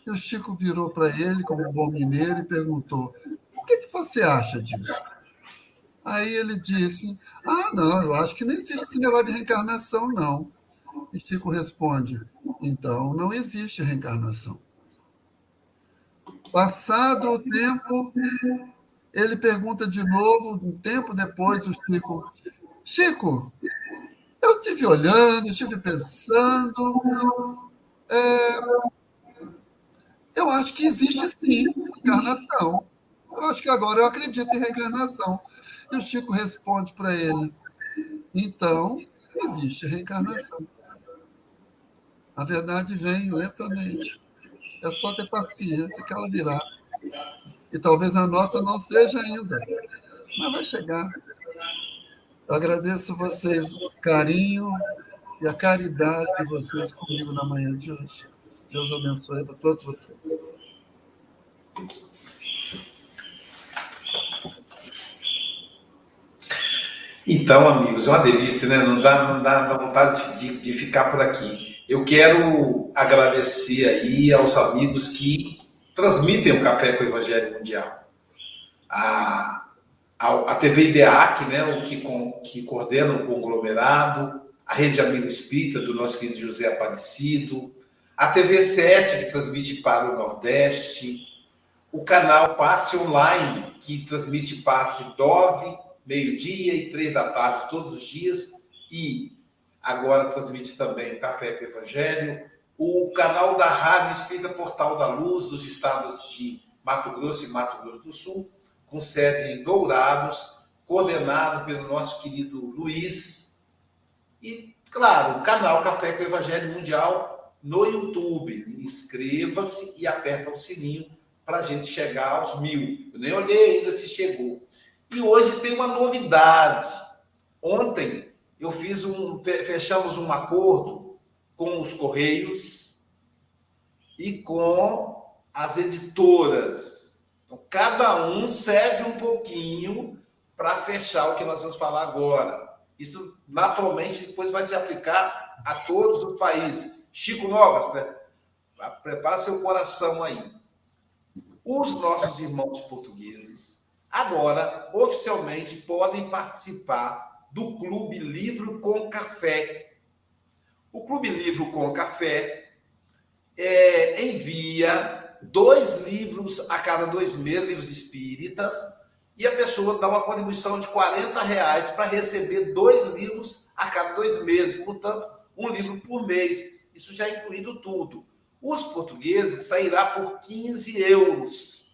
E o Chico virou para ele, como um bom mineiro, e perguntou: o que, que você acha disso? Aí ele disse: Ah, não, eu acho que não existe esse negócio de reencarnação, não. E Chico responde: Então não existe reencarnação. Passado o tempo, ele pergunta de novo, um tempo depois, o Chico: Chico, eu estive olhando, estive pensando. É, eu acho que existe sim reencarnação. Eu acho que agora eu acredito em reencarnação. E o Chico responde para ele: então, existe reencarnação. A verdade vem lentamente. É só ter paciência que ela virá. E talvez a nossa não seja ainda, mas vai chegar. Eu agradeço vocês o carinho e a caridade de vocês comigo na manhã de hoje. Deus abençoe a todos vocês. Então, amigos, é uma delícia, né? Não dá, não dá, dá vontade de, de ficar por aqui. Eu quero agradecer aí aos amigos que transmitem o Café com o Evangelho Mundial. A, a, a TV IDEAC, né, o que, com, que coordena o conglomerado, a Rede Amigo Espírita, do nosso querido José Aparecido, a TV 7, que transmite para o Nordeste, o canal Passe Online, que transmite Passe Dove, meio-dia e três da tarde, todos os dias, e agora transmite também o Café com Evangelho, o canal da Rádio Espírita Portal da Luz, dos estados de Mato Grosso e Mato Grosso do Sul, com sede em Dourados, coordenado pelo nosso querido Luiz, e, claro, o canal Café com Evangelho Mundial no YouTube. Inscreva-se e aperta o sininho para a gente chegar aos mil. Eu nem olhei ainda se chegou. E hoje tem uma novidade. Ontem eu fiz um, fechamos um acordo com os Correios e com as editoras. Então, cada um cede um pouquinho para fechar o que nós vamos falar agora. Isso naturalmente depois vai se aplicar a todos os países. Chico Novas, prepara seu coração aí. Os nossos irmãos portugueses agora oficialmente podem participar do Clube Livro com Café. O Clube Livro com Café é, envia dois livros a cada dois meses, livros espíritas, e a pessoa dá uma contribuição de 40 reais para receber dois livros a cada dois meses, portanto, um livro por mês. Isso já incluído tudo. Os portugueses sairá por 15 euros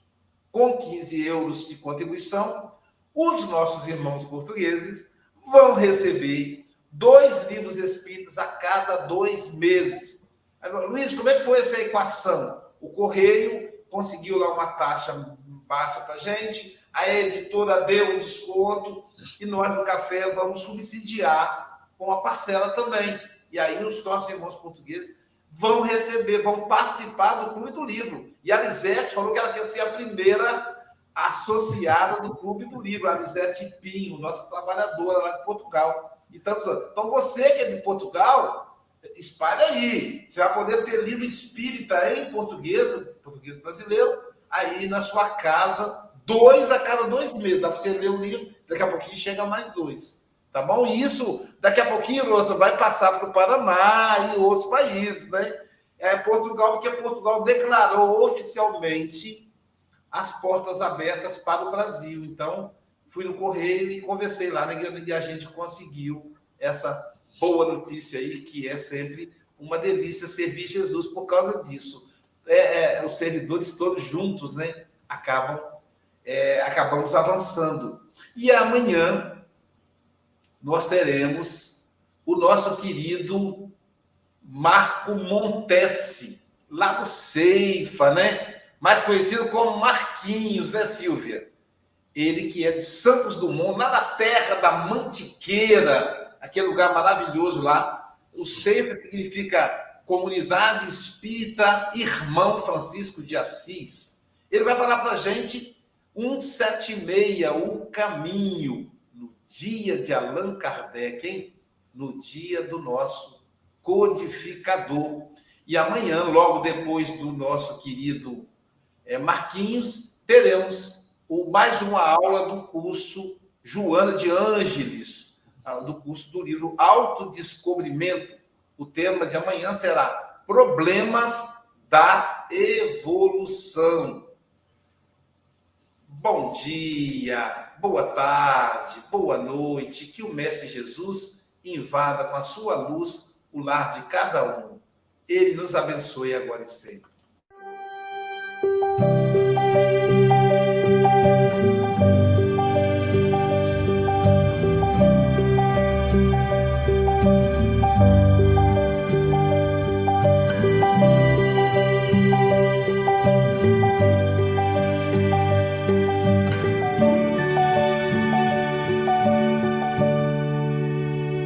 com 15 euros de contribuição, os nossos irmãos portugueses vão receber dois livros espíritas a cada dois meses. Agora, Luiz, como é que foi essa equação? O Correio conseguiu lá uma taxa baixa para a gente, a editora deu um desconto e nós no café vamos subsidiar com a parcela também. E aí os nossos irmãos portugueses vão receber, vão participar do Clube do Livro. E a Lisete falou que ela quer ser a primeira associada do Clube do Livro, a Lisete Pinho, nossa trabalhadora lá de Portugal. Então, então você que é de Portugal, espalha aí. Você vai poder ter livro espírita em português, português brasileiro, aí na sua casa, dois a cada dois meses. Dá para você ler o livro, daqui a pouquinho chega mais dois. Tá bom? E isso, daqui a pouquinho, Rosa, vai passar para o Paraná e outros países, né? É Portugal, porque Portugal declarou oficialmente as portas abertas para o Brasil. Então, fui no correio e conversei lá, né? E a gente conseguiu essa boa notícia aí, que é sempre uma delícia servir Jesus por causa disso. É, é, os servidores todos juntos, né? Acabam, é, acabamos avançando. E amanhã nós teremos o nosso querido Marco Montesi, lá do Ceifa, né? mais conhecido como Marquinhos, né, Silvia? Ele que é de Santos Dumont, lá na terra da Mantiqueira, aquele lugar maravilhoso lá. O CEFA significa Comunidade Espírita Irmão Francisco de Assis. Ele vai falar para gente 176, o caminho, dia de Allan Kardec, hein? no dia do nosso codificador. E amanhã, logo depois do nosso querido é, Marquinhos, teremos mais uma aula do curso Joana de Ângeles, do curso do livro Autodescobrimento. O tema de amanhã será Problemas da Evolução. Bom dia, boa tarde, boa noite, que o Mestre Jesus invada com a sua luz o lar de cada um. Ele nos abençoe agora e sempre.